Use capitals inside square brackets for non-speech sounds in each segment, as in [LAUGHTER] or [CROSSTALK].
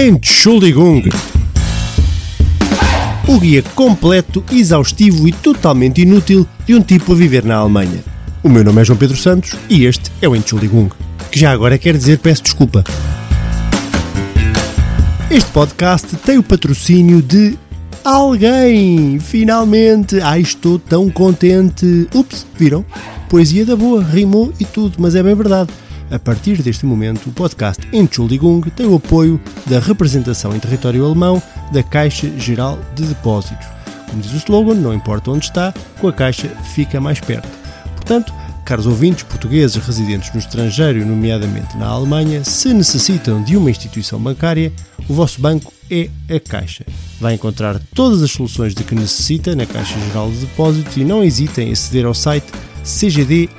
Entschuldigung. O guia completo, exaustivo e totalmente inútil de um tipo a viver na Alemanha. O meu nome é João Pedro Santos e este é o Entschuldigung, que já agora quer dizer peço desculpa. Este podcast tem o patrocínio de alguém! Finalmente! Ai, estou tão contente! Ups, viram? Poesia da boa, rimou e tudo, mas é bem verdade. A partir deste momento, o podcast Entschuldigung tem o apoio da representação em território alemão da Caixa Geral de Depósitos. Como diz o slogan, não importa onde está, com a Caixa fica mais perto. Portanto, caros ouvintes portugueses residentes no estrangeiro, nomeadamente na Alemanha, se necessitam de uma instituição bancária, o vosso banco é a Caixa. Vai encontrar todas as soluções de que necessita na Caixa Geral de Depósitos e não hesitem em aceder ao site cgd.pt.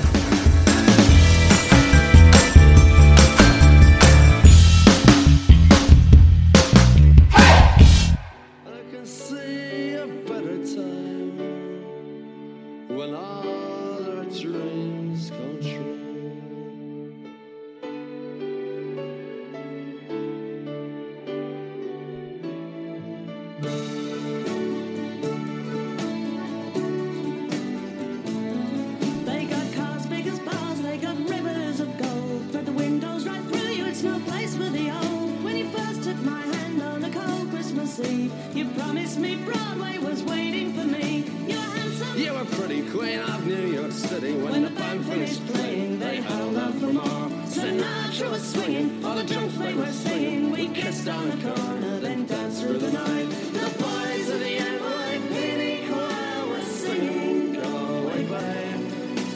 Was swinging, all the junk they were singing. We kissed on the corner, then danced through the night. The boys of the NYPD choir were singing.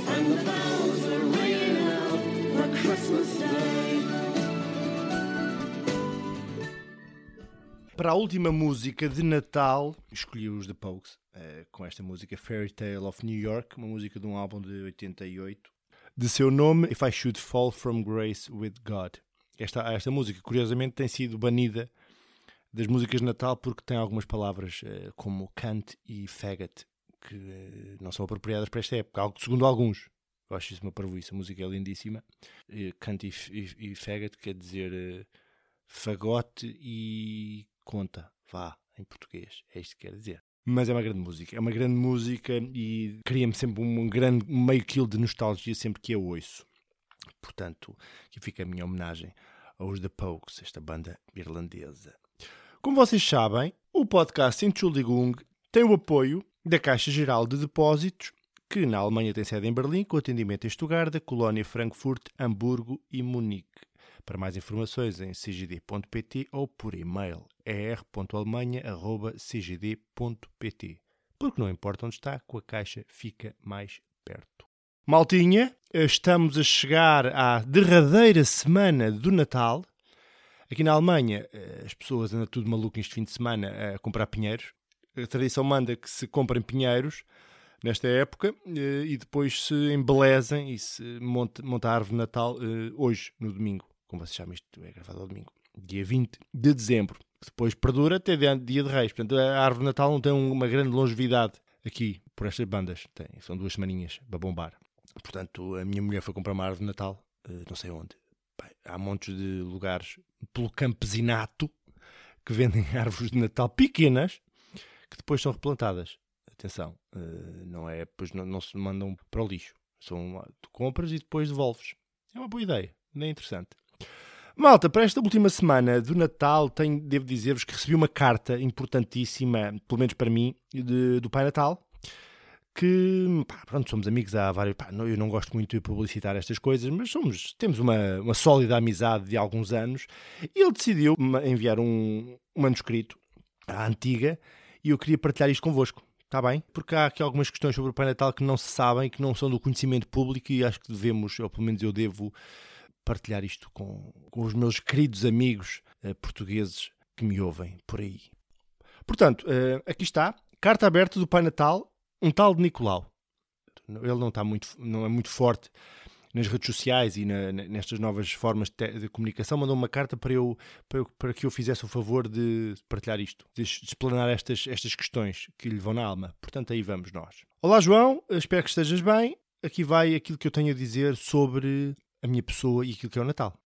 And the bells were ringing out for Christmas Day. Para a última música de Natal, escolhi os The Pogues, eh, com esta música Fairy Tale of New York, uma música de um álbum de 88, de seu nome If I Should Fall From Grace With God. Esta, esta música, curiosamente, tem sido banida das músicas de Natal porque tem algumas palavras eh, como cunt e faggot que eh, não são apropriadas para esta época, algo segundo alguns. Eu acho isso uma parvoíce, a música é lindíssima. Eh, cunt e, f- e, e faggot quer dizer eh, fagote e conta, vá, em português. É isto que quer dizer. Mas é uma grande música. É uma grande música e cria-me sempre um grande meio quilo de nostalgia sempre que a ouço. Portanto, aqui fica a minha homenagem aos The Pogues, esta banda irlandesa. Como vocês sabem, o podcast Entschuldigung tem o apoio da Caixa Geral de Depósitos, que na Alemanha tem sede em Berlim, com atendimento em Stuttgart, Colónia, Frankfurt, Hamburgo e Munique. Para mais informações em cgd.pt ou por e-mail er.alemanha.cgd.pt. Porque não importa onde está, com a caixa fica mais perto. Maltinha, estamos a chegar à derradeira semana do Natal. Aqui na Alemanha, eh, as pessoas andam tudo maluco este fim de semana a comprar pinheiros. A tradição manda que se comprem pinheiros nesta época eh, e depois se embelezem e se monte, monta a árvore de Natal eh, hoje, no domingo. Como vocês sabem, isto é gravado ao domingo, dia 20 de dezembro. Depois perdura até dia de Reis. Portanto, a árvore de Natal não tem uma grande longevidade aqui por estas bandas. Tem, são duas semaninhas para bombar. Portanto, a minha mulher foi comprar uma árvore de Natal, eh, não sei onde. Há montes de lugares pelo campesinato que vendem [LAUGHS] árvores de Natal pequenas que depois são replantadas. Atenção, eh, não é, depois não, não se mandam para o lixo. São, compras e depois devolves. É uma boa ideia, é interessante. Malta, para esta última semana do Natal, tenho, devo dizer-vos que recebi uma carta importantíssima, pelo menos para mim, de- do Pai Natal, que, pá, pronto, somos amigos há vários, pá, eu não gosto muito de publicitar estas coisas, mas somos, temos uma, uma sólida amizade de alguns anos, e ele decidiu enviar um, um manuscrito à antiga, e eu queria partilhar isto convosco. Está bem? Porque há aqui algumas questões sobre o Pai Natal que não se sabem, que não são do conhecimento público e acho que devemos, ou pelo menos eu devo, partilhar isto com, com os meus queridos amigos eh, portugueses que me ouvem por aí. Portanto, eh, aqui está, carta aberta do Pai Natal, um tal de Nicolau. Ele não, está muito, não é muito forte nas redes sociais e na- nestas novas formas de, de comunicação, mandou uma carta para, eu, para, eu- para que eu fizesse o favor de partilhar isto, de explanar estas, estas questões que lhe vão na alma. Portanto, aí vamos nós. Olá, João, espero que estejas bem. Aqui vai aquilo que eu tenho a dizer sobre a minha pessoa e aquilo que é o Natal.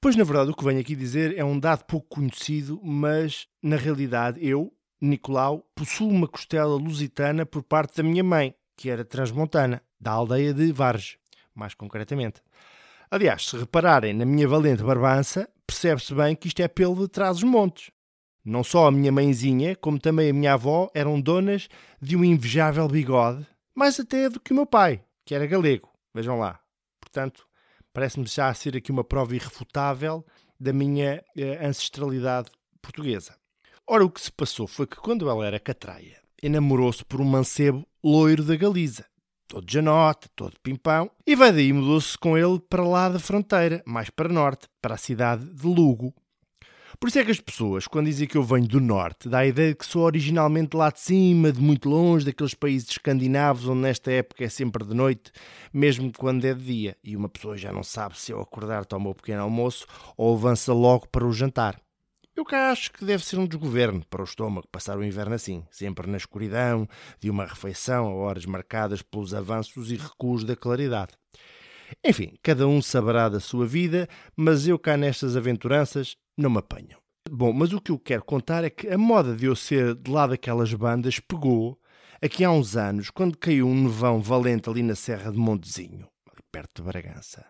Pois, na verdade, o que venho aqui dizer é um dado pouco conhecido, mas, na realidade, eu, Nicolau, possuo uma costela lusitana por parte da minha mãe, que era transmontana, da aldeia de Varge, mais concretamente. Aliás, se repararem na minha valente barbança, percebe-se bem que isto é pelo de trás os montes. Não só a minha mãezinha, como também a minha avó eram donas de um invejável bigode, mais até do que o meu pai, que era galego. Vejam lá. Portanto, parece-me já ser aqui uma prova irrefutável da minha eh, ancestralidade portuguesa. Ora, o que se passou foi que quando ela era catraia, enamorou-se por um mancebo loiro da Galiza, todo janote, todo pimpão, e vai daí mudou-se com ele para lá da fronteira, mais para norte, para a cidade de Lugo. Por isso é que as pessoas, quando dizem que eu venho do norte, dá a ideia de que sou originalmente lá de cima, de muito longe, daqueles países escandinavos onde nesta época é sempre de noite, mesmo quando é de dia, e uma pessoa já não sabe se ao acordar toma o pequeno almoço ou avança logo para o jantar. Eu cá acho que deve ser um desgoverno para o estômago passar o inverno assim, sempre na escuridão, de uma refeição a horas marcadas pelos avanços e recuos da claridade. Enfim, cada um saberá da sua vida, mas eu cá nestas aventuranças não me apanham. Bom, mas o que eu quero contar é que a moda de eu ser de lá daquelas bandas pegou aqui há uns anos, quando caiu um nevão valente ali na Serra de Montezinho, perto de Bragança,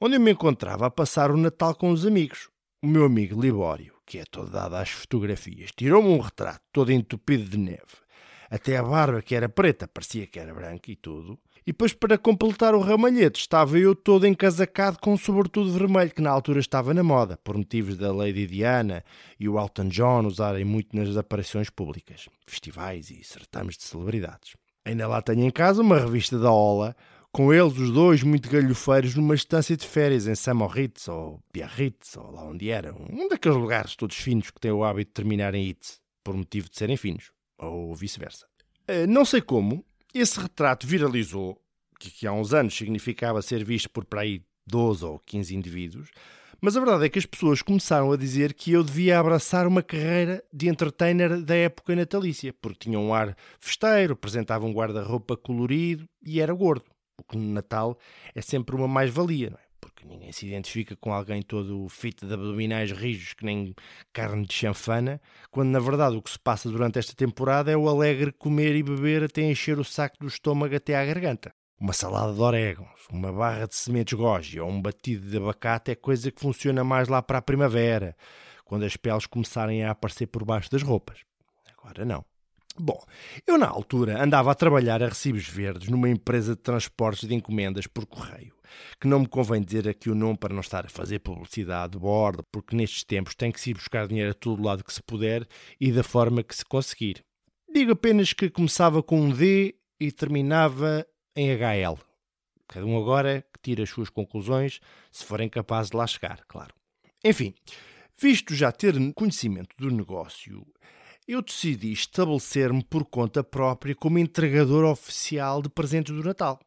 onde eu me encontrava a passar o Natal com os amigos. O meu amigo Libório, que é todo dado às fotografias, tirou-me um retrato todo entupido de neve. Até a barba, que era preta, parecia que era branca e tudo. E depois, para completar o ramalhete, estava eu todo encasacado com um sobretudo vermelho, que na altura estava na moda, por motivos da Lady Diana e o Elton John usarem muito nas aparições públicas, festivais e certames de celebridades. Ainda lá tenho em casa uma revista da Ola, com eles os dois muito galhofeiros numa estância de férias em Samoritz ou Biarritz, ou lá onde era, um daqueles lugares todos finos que têm o hábito de terminar em itz, por motivo de serem finos, ou vice-versa. Eh, Não sei como, esse retrato viralizou, que, que há uns anos significava ser visto por para aí 12 ou 15 indivíduos, mas a verdade é que as pessoas começaram a dizer que eu devia abraçar uma carreira de entertainer da época natalícia, porque tinha um ar festeiro, apresentava um guarda-roupa colorido e era gordo. O que no Natal é sempre uma mais-valia, é? Porque ninguém se identifica com alguém todo fit de abdominais rijos que nem carne de chanfana, quando na verdade o que se passa durante esta temporada é o alegre comer e beber até encher o saco do estômago até à garganta. Uma salada de orégãos, uma barra de sementes goji ou um batido de abacate é coisa que funciona mais lá para a primavera, quando as peles começarem a aparecer por baixo das roupas. Agora não. Bom, eu na altura andava a trabalhar a recibos verdes numa empresa de transportes de encomendas por correio, que não me convém dizer aqui o nome para não estar a fazer publicidade de bordo, porque nestes tempos tem que se ir buscar dinheiro a todo lado que se puder e da forma que se conseguir. Digo apenas que começava com um D e terminava em HL. Cada um agora que tira as suas conclusões, se forem capazes de lá chegar, claro. Enfim, visto já ter conhecimento do negócio, eu decidi estabelecer-me por conta própria como entregador oficial de presentes do Natal.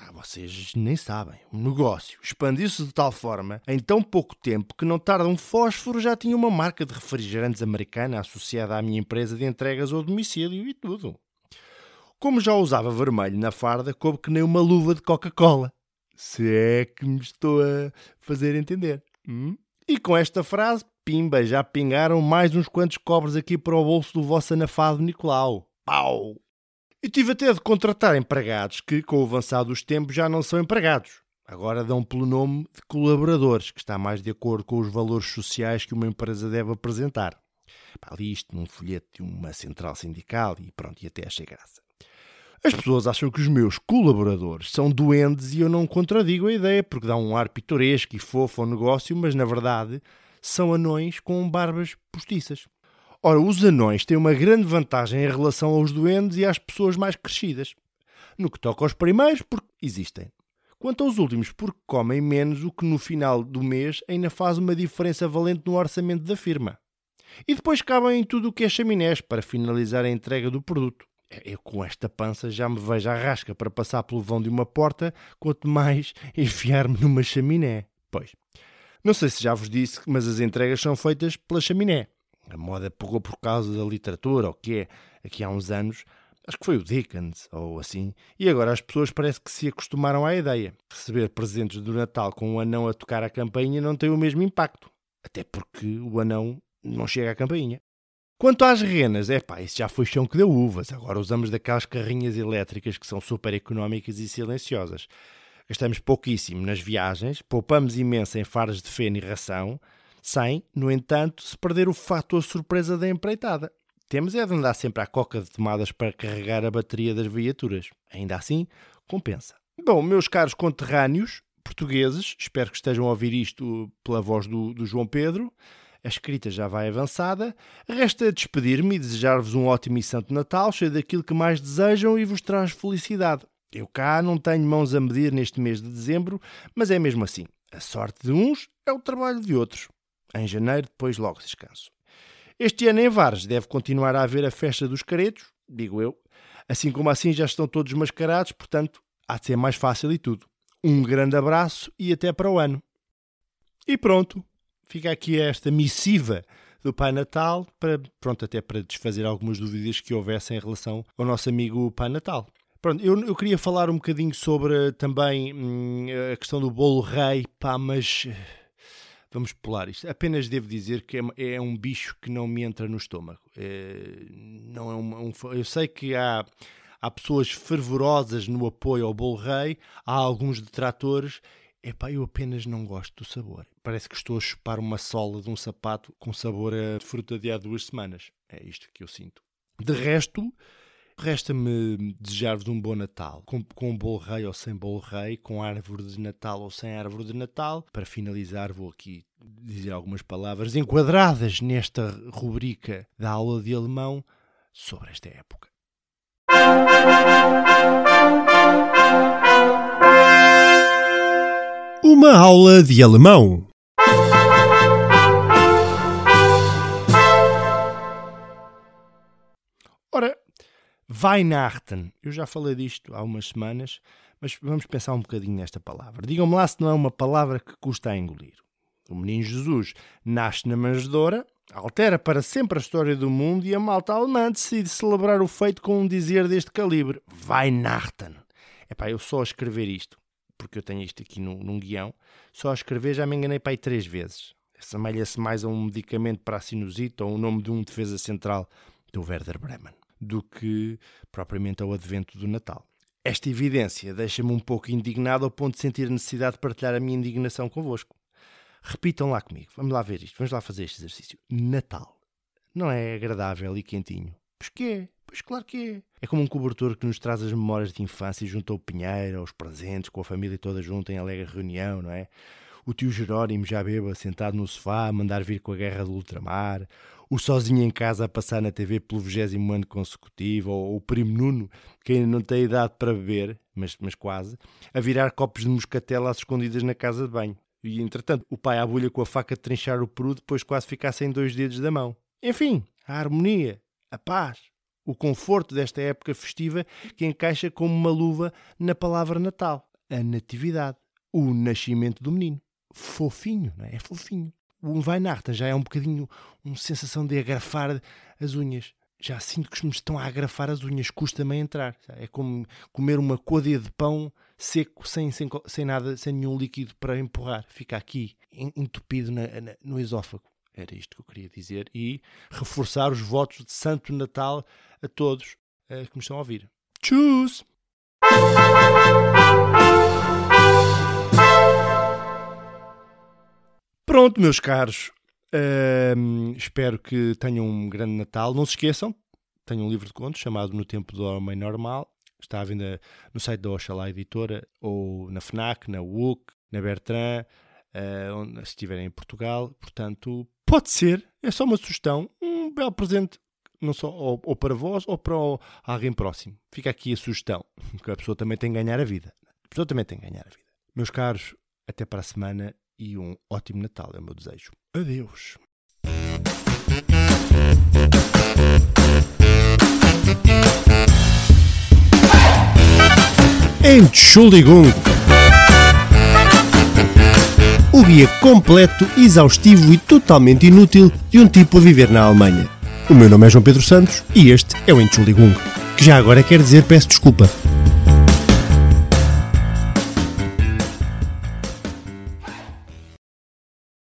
Ah, vocês nem sabem. O negócio expandiu-se de tal forma em tão pouco tempo que não tarda um fósforo já tinha uma marca de refrigerantes americana associada à minha empresa de entregas ao domicílio e tudo. Como já usava vermelho na farda, coube que nem uma luva de Coca-Cola. Se é que me estou a fazer entender. hum? E com esta frase, pimba, já pingaram mais uns quantos cobres aqui para o bolso do vosso anafado Nicolau. Pau! E tive até de contratar empregados que, com o avançado dos tempos, já não são empregados. Agora dão pelo nome de colaboradores, que está mais de acordo com os valores sociais que uma empresa deve apresentar. Pá, li isto num folheto de uma central sindical e pronto, e até achei graça. As pessoas acham que os meus colaboradores são doentes e eu não contradigo a ideia, porque dá um ar pitoresco e fofo ao negócio, mas na verdade são anões com barbas postiças. Ora, os anões têm uma grande vantagem em relação aos doentes e às pessoas mais crescidas. No que toca aos primeiros, porque existem. Quanto aos últimos, porque comem menos, o que no final do mês ainda faz uma diferença valente no orçamento da firma. E depois cabem em tudo o que é chaminés para finalizar a entrega do produto. Eu com esta pança já me vejo à rasca para passar pelo vão de uma porta, quanto mais [LAUGHS] enfiar-me numa chaminé. Pois, não sei se já vos disse, mas as entregas são feitas pela chaminé. A moda pegou por causa da literatura, o que é, aqui há uns anos, acho que foi o Dickens, ou assim, e agora as pessoas parece que se acostumaram à ideia. Receber presentes do Natal com um anão a tocar a campainha não tem o mesmo impacto, até porque o anão não chega à campainha. Quanto às renas, é pá, isso já foi chão que deu uvas. Agora usamos daquelas carrinhas elétricas que são super económicas e silenciosas. Gastamos pouquíssimo nas viagens, poupamos imenso em faros de feno e ração, sem, no entanto, se perder o fator surpresa da empreitada. Temos é de andar sempre à coca de tomadas para carregar a bateria das viaturas. Ainda assim, compensa. Bom, meus caros conterrâneos portugueses, espero que estejam a ouvir isto pela voz do, do João Pedro. A escrita já vai avançada. Resta despedir-me e desejar-vos um ótimo e santo Natal, cheio daquilo que mais desejam e vos traz felicidade. Eu cá não tenho mãos a medir neste mês de dezembro, mas é mesmo assim. A sorte de uns é o trabalho de outros. Em janeiro, depois logo descanso. Este ano em Vares deve continuar a haver a festa dos caretos, digo eu. Assim como assim já estão todos mascarados, portanto, há de ser mais fácil e tudo. Um grande abraço e até para o ano. E pronto, fica aqui esta missiva do Pai Natal, para, pronto, até para desfazer algumas dúvidas que houvessem em relação ao nosso amigo Pai Natal. Pronto, eu, eu queria falar um bocadinho sobre também hum, a questão do bolo rei, pá, mas vamos pular isto. Apenas devo dizer que é, é um bicho que não me entra no estômago. É, não é um, um, eu sei que há, há pessoas fervorosas no apoio ao bolo rei, há alguns detratores. Epá, eu apenas não gosto do sabor. Parece que estou a chupar uma sola de um sapato com sabor a fruta de há duas semanas. É isto que eu sinto. De resto, Resta-me desejar-vos um bom Natal, com, com rei ou sem bolo rei, com árvore de Natal ou sem árvore de Natal. Para finalizar, vou aqui dizer algumas palavras enquadradas nesta rubrica da aula de alemão sobre esta época. Uma aula de alemão. Weihnachten. Eu já falei disto há umas semanas, mas vamos pensar um bocadinho nesta palavra. Digam-me lá se não é uma palavra que custa a engolir. O menino Jesus nasce na manjedoura, altera para sempre a história do mundo e a malta alemã decide celebrar o feito com um dizer deste calibre. Weihnachten. Epá, eu só a escrever isto, porque eu tenho isto aqui num, num guião, só a escrever já me enganei para aí três vezes. Assemelha-se mais a um medicamento para a sinusite ou o nome de um defesa central do Werder Bremen do que propriamente ao advento do Natal. Esta evidência deixa-me um pouco indignado ao ponto de sentir a necessidade de partilhar a minha indignação convosco. Repitam lá comigo, vamos lá ver isto, vamos lá fazer este exercício. Natal. Não é agradável e quentinho? Pois que é, pois claro que é. É como um cobertor que nos traz as memórias de infância junto ao pinheiro, aos presentes, com a família toda junta em alegre reunião, não é? O tio Jerónimo já beba sentado no sofá a mandar vir com a guerra do ultramar, o sozinho em casa a passar na TV pelo vigésimo ano consecutivo, ou o primo Nuno, que ainda não tem idade para beber, mas, mas quase, a virar copos de moscatela às escondidas na casa de banho. E, entretanto, o pai à bulha com a faca de trinchar o peru depois quase ficar sem dois dedos da mão. Enfim, a harmonia, a paz, o conforto desta época festiva que encaixa como uma luva na palavra Natal, a natividade, o nascimento do menino. Fofinho, não é? É fofinho o Weihnachten já é um bocadinho uma sensação de agrafar as unhas. Já sinto que me estão a agrafar as unhas, custa-me entrar. É como comer uma côdea de pão seco, sem, sem, sem nada, sem nenhum líquido para empurrar. Fica aqui, entupido na, na, no esófago. Era isto que eu queria dizer. E reforçar os votos de Santo Natal a todos uh, que me estão a ouvir. Tchus! Pronto, meus caros. Hum, espero que tenham um grande Natal. Não se esqueçam, tenho um livro de contos chamado No Tempo do Homem Normal. Está à venda no site da Oxalá Editora ou na FNAC, na WUC, na Bertrand, uh, onde, se estiverem em Portugal. Portanto, pode ser, é só uma sugestão, um belo presente, não só ou, ou para vós ou para alguém próximo. Fica aqui a sugestão, [LAUGHS] que a pessoa também tem que ganhar a vida. A pessoa também tem que ganhar a vida. Meus caros, até para a semana e um ótimo Natal, é o meu desejo. Adeus! Entschuldigung! O guia completo, exaustivo e totalmente inútil de um tipo a viver na Alemanha. O meu nome é João Pedro Santos e este é o Entschuldigung, que já agora quer dizer peço desculpa.